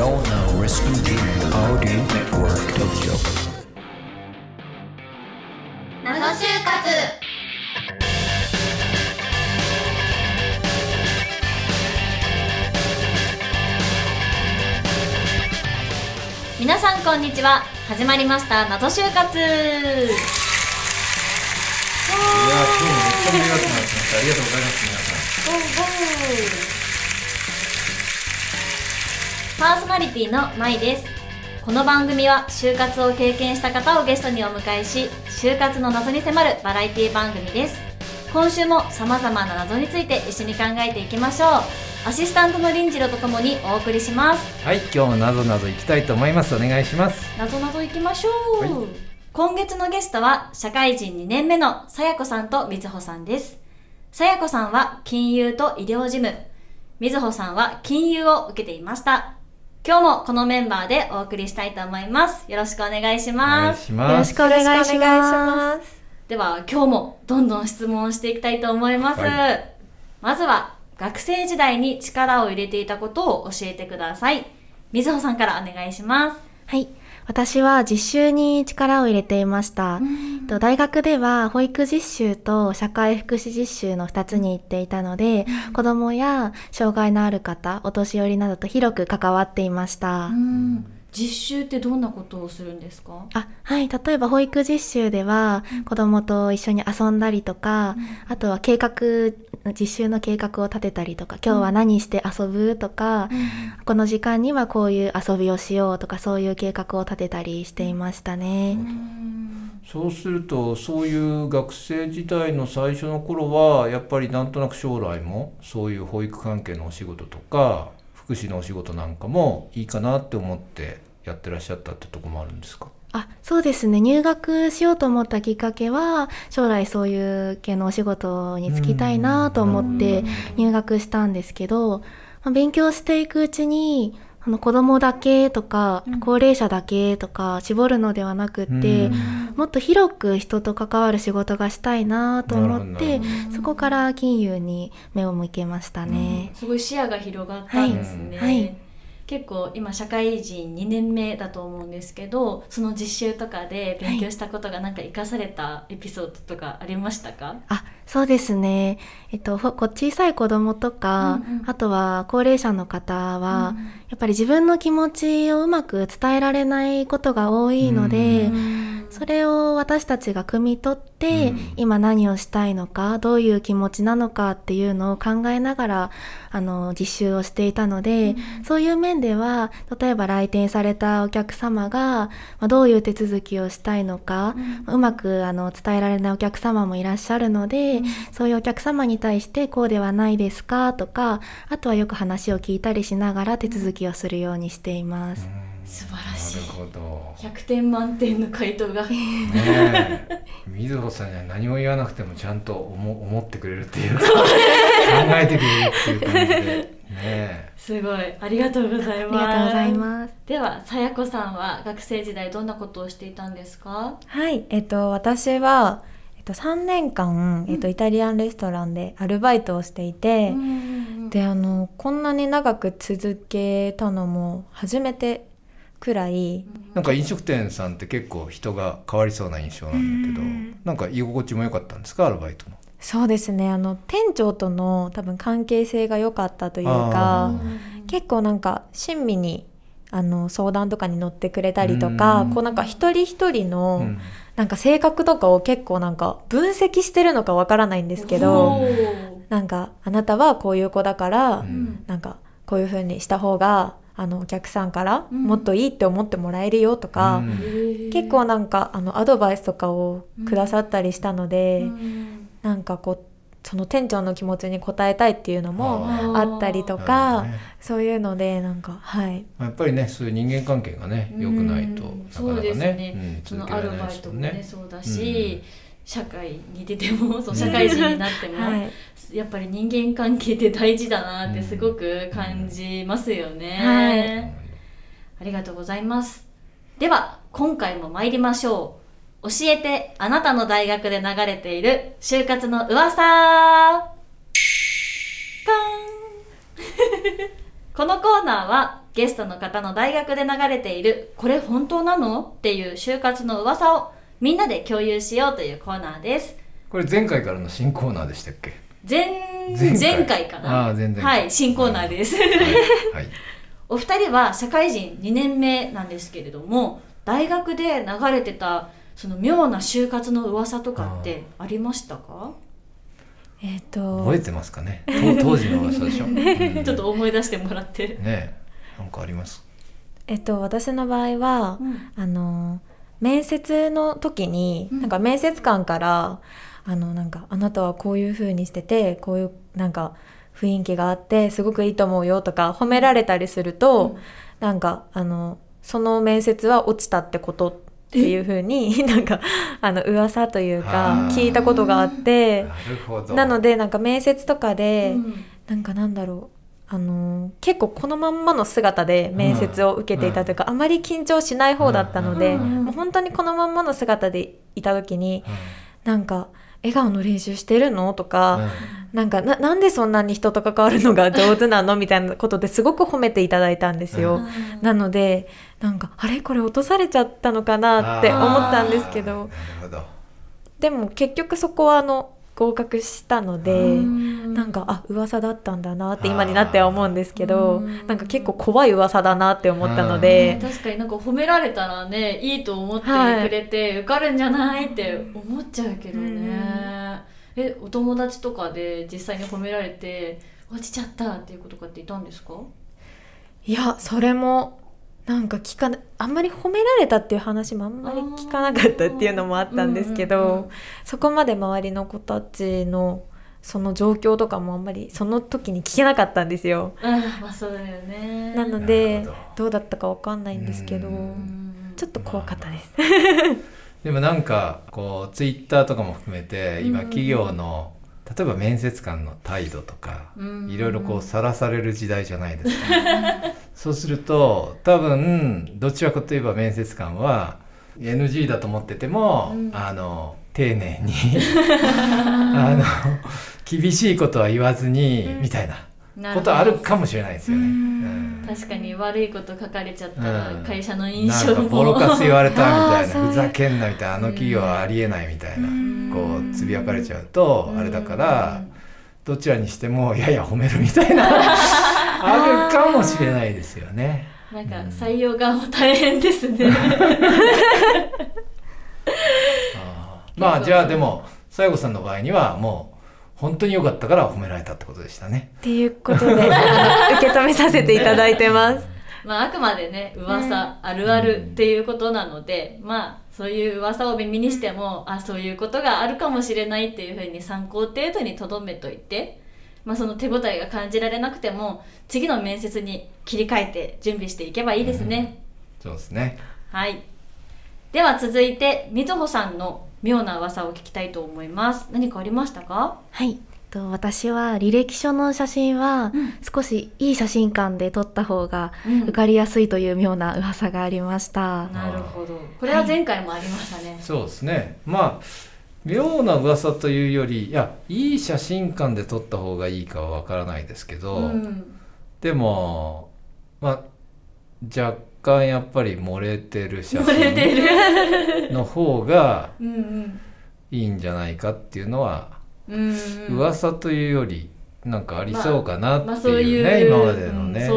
You're now listening to Audio Network Tokyo. 謎就活皆さんこんにちは始まりました謎就活いやー、今日もめっちゃ盛り上がってます。ありがとうございます、皆さん。パーソナリティのまいです。この番組は就活を経験した方をゲストにお迎えし就活の謎に迫るバラエティ番組です。今週も様々な謎について一緒に考えていきましょう。アシスタントの林次郎とともにお送りします。はい、今日もなぞなぞいきたいと思います。お願いします。謎謎いきましょう、はい。今月のゲストは社会人2年目のさやこさんとみずほさんです。さやこさんは金融と医療事務。みずほさんは金融を受けていました今日もこのメンバーでお送りしたいと思いますよろしくお願いします。よろしくお願いします。では今日もどんどん質問していきたいと思います、はまずは学生時代に力を入れていたことを教えてくださいみずほさんからお願いしますはい。私は実習に力を入れていました。えっと大学では保育実習と社会福祉実習の2つに行っていたので、子供や障害のある方、お年寄りなどと広く関わっていました。うん実習ってどんなことをするんですか？あはい。例えば保育実習では、子供と一緒に遊んだりとか、あとは計画、実習の計画を立てたりとか、今日は何して遊ぶとか、この時間にはこういう遊びをしようとか、そういう計画を立てたりしていましたね。そうすると、そういう学生時代の最初の頃は、やっぱりなんとなく将来も、そういう保育関係のお仕事とか、福祉のお仕事なんかもいいかなって思ってやってらっしゃったってとこもあるんですか？あそうですね。入学しようと思ったきっかけは将来そういう系のお仕事に就きたいなと思って入学したんですけど、まあ勉強していくうちにあの子供だけとか高齢者だけとか絞るのではなくって、うん。もっと広く人と関わる仕事がしたいなと思ってそこから金融に目を向けましたね。すごい視野が広がったんですね、はい。はい。結構今社会人2年目だと思うんですけどその実習とかで勉強したことがなんか生かされたエピソードとかありましたか、あそうですね、えっと、小さい子供とか、うんうん。あとは高齢者の方は、やっぱり自分の気持ちをうまく伝えられないことが多いので、うん。それを私たちが汲み取って、うん。今何をしたいのかどういう気持ちなのかっていうのを考えながらあの実習をしていたので、そういう面では例えば来店されたお客様が、まあ、どういう手続きをしたいのか、うまくあの伝えられないお客様もいらっしゃるので、そういうお客様に対してこうではないですかとかあとはよく話を聞いたりしながら手続きをするようにしています。素晴らしい。なるほど。100点満点の回答が。ねえ、水穂さんには何も言わなくてもちゃんと思思ってくれるっていうか考えてくれるっていう感じで。ねえ。すごい。ありがとうございあます。りがとうございます。ではさやこさんは学生時代どんなことをしていたんですか？はい、えっと、私は、えっと、3年間、えっと、イタリアンレストランでアルバイトをしていて、であのこんなに長く続けたのも初めてくらい、なんか飲食店さんって結構人が変わりそうな印象なんだけどなんか居心地も良かったんですか？アルバイトのそうですね。あの店長との多分関係性が良かったというあか結構なんか親身にあの相談とかに乗ってくれたりとかうん。こうなんか一人一人の、うん。なんか性格とかを結構なんか分析してるのかわからないんですけど、なんかあなたはこういう子だから、うん。なんかこういう風にした方があのお客さんからうん。もっといいって思ってもらえるよとか、うん。結構なんかあのアドバイスとかをくださったりしたので、うん。なんかこうその店長の気持ちに応えたいっていうのもああったりとか、どね。そういうのでなんかはい。やっぱりねそういう人間関係がね良くないとうんなかそうですなかね。ね、うんそのアルバイトもねね。そうだし、社会に出てもそう社会人になっても、はい。やっぱり人間関係って大事だなってすごく感じますよね、ありがとうございます。では今回も参りましょう教えてあなたの大学で流れている就活の噂。このコーナーはゲストの方の大学で流れているこれ本当なのっていう就活の噂をみんなで共有しようというコーナーです。これ前回からの新コーナーでしたっけ？前前回。前回かな？あー前々回。はい新コーナーです、はい、はい、お二人は社会人2年目なんですけれども大学で流れてたその妙な就活の噂とかってありましたか？えっ、と覚えてますかね？と当時の噂でしょ、うん。ねちょっと思い出してもらって、えなんかあります？えっと私の場合は、うん。あの面接の時に、うん。なんか面接官からあのなんかあなたはこういう風にしててこういうなんか雰囲気があってすごくいいと思うよとか褒められたりすると、うん。なんかあのその面接は落ちたってことっていう風に なんかあの噂というか聞いたことがあって。なのでなんか面接とかで、うん。なんかなんだろう。あのー結構このまんまの姿で面接を受けていたというか、あまり緊張しない方だったので、うん。もう本当にこのまんまの姿でいた時になんか「笑顔の練習してるの?」とか、なんかな「なんでそんなに人と関わるのが上手なの?」みたいなことですごく褒めていただいたんですよ。なのでなんかあれ？これ落とされちゃったのかなって思ったんですけどでも結局そこはあの合格したので。うん。なんかあ噂だったんだなって今になっては思うんですけどうん。なんか結構怖い噂だなって思ったので確かになんか褒められたらねいいと思ってはい。くれて受かるんじゃないって思っちゃうけどね、えお友達とかで実際に褒められて落ちちゃったっていうことかっていたんですか？いやそれもなんか聞かなあんまり褒められたっていう話もあんまり聞かなかったっていうのもあったんですけうんうんうんどそこまで周りの子たちのその状況とかもあんまりその時に聞けなかったんですよ。あまあそうだよね。なのでど。どうだったかわかんないんですけどうん。ちょっと怖かったです。でもなんかこうツイッターとかも含めて今うん。企業の例えば面接官の態度とかうん。いろいろこうさらされる時代じゃないですか。そうすると多分どちらかといえば面接官は NG だと思ってても、うん。あの丁寧に あの厳しいことは言わずに、うん。みたいななことあるかもしれないですよね。うん。うん。確かに悪いこと書かれちゃったらうん。会社の印なんか象もボロカス言われたみたい あなふざけんなみたいなあの企業はありえないみたいな。うん。こうつぶやかれちゃうとあれだからうん。どちらにしてもやや褒めるみたいな あるかもしれないですよね。なんか採用側も大変ですね。まあじゃあでも西郷さんの場合にはもう本当に良かったから褒められたってことでしたね。っていうことで 受け止めさせていただいてます。まああくまでね噂、あるあるっていうことなのでまあそういう噂を耳にしても、あそういうことがあるかもしれないっていうふうに参考程度にとどめといて、まあ、その手応えが感じられなくても次の面接に切り替えて準備していけばいいですね、そうですね。はいでは続いてみずほさんの妙な噂を聞きたいと思います。何かありましたか？はい。と私は履歴書の写真はうん。少しいい写真館で撮った方がうん。受かりやすいという妙な噂がありました。なるほど。これは前回もありましたね、そうですね。まあ妙な噂というよりいやいい写真館で撮った方がいいかはわからないですけど、うん。でもまあ若干やっぱり漏れてる写真る。の方がいいんじゃないかっていうのは、噂というよりなんかありそうかなまあっていうね、今までのうんね、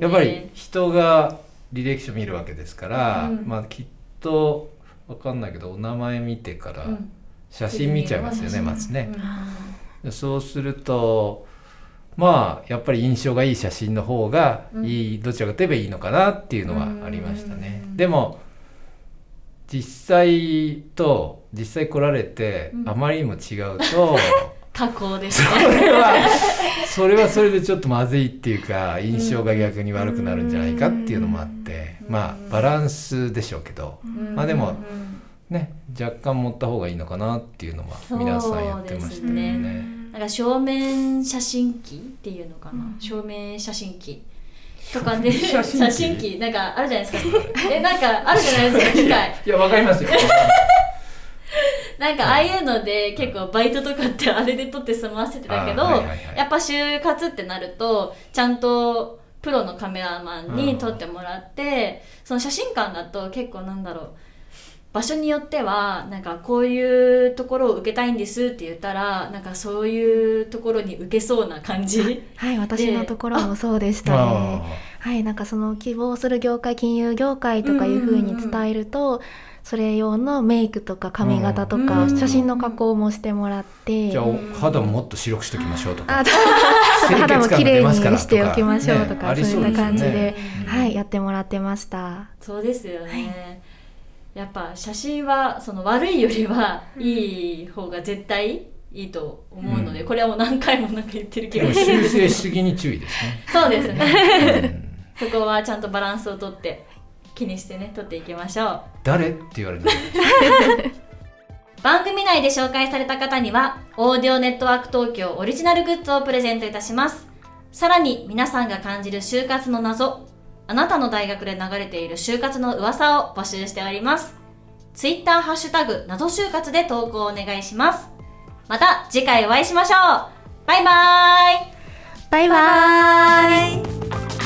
やっぱり人が履歴書見るわけですから、うん。まあきっとわかんないけどお名前見てからうん。写真見ちゃいますよね、うんまずね。でそうするとまあやっぱり印象がいい写真の方がいい、どちらかといえばいいのかなっていうのはありましたね。うん。でも実際と実際来られてうん。あまりにも違うと、加工ですそねれは それはそれでちょっとまずいっていうか印象が逆に悪くなるんじゃないかっていうのもあってまあバランスでしょうけど。まあでもうん。ね若干持った方がいいのかなっていうのは皆さん言ってましたよね。なんか正面写真機っていうのかな、正面写真機。とかで写真機。写真機。なんかあるじゃないですか。えなんかあるじゃないですか？機械。いやわかりますよ。なんかああいうので結構バイトとかってあれで撮って済ませてたけど、あはいはいはい。やっぱ就活ってなるとちゃんとプロのカメラマンに撮ってもらって、その写真館だと結構なんだろう場所によってはなんかこういうところを受けたいんですって言ったらなんかそういうところに受けそうな感じはい。私のところもそうでしたね。はい。なんかその希望する業界金融業界とかいうふうに伝えると、それ用のメイクとか髪型とか、うん。写真の加工もしてもらって、じゃあお肌ももっと白くしておきましょうとか。肌も感綺麗にしておきましょうとか、ね。そういった感じで、ね。はい。やってもらってました。そうですよね、やっぱ写真はその悪いよりはいい方が絶対いいと思うので、うん。これはもう何回もなんか言ってる気がす。る修正しすぎに注意ですね。そうですね。うんそこはちゃんとバランスをとって気にしてね撮っていきましょう。誰？って言われるの。番組内で紹介された方にはオーディオネットワーク東京オリジナルグッズをプレゼントいたします。さらに皆さんが感じる就活の謎あなたの大学で流れている就活の噂を募集しております。ツイッターハッシュタグ謎就活で投稿お願いします。また次回お会いしましょう。バイバーイ。バイバーイ。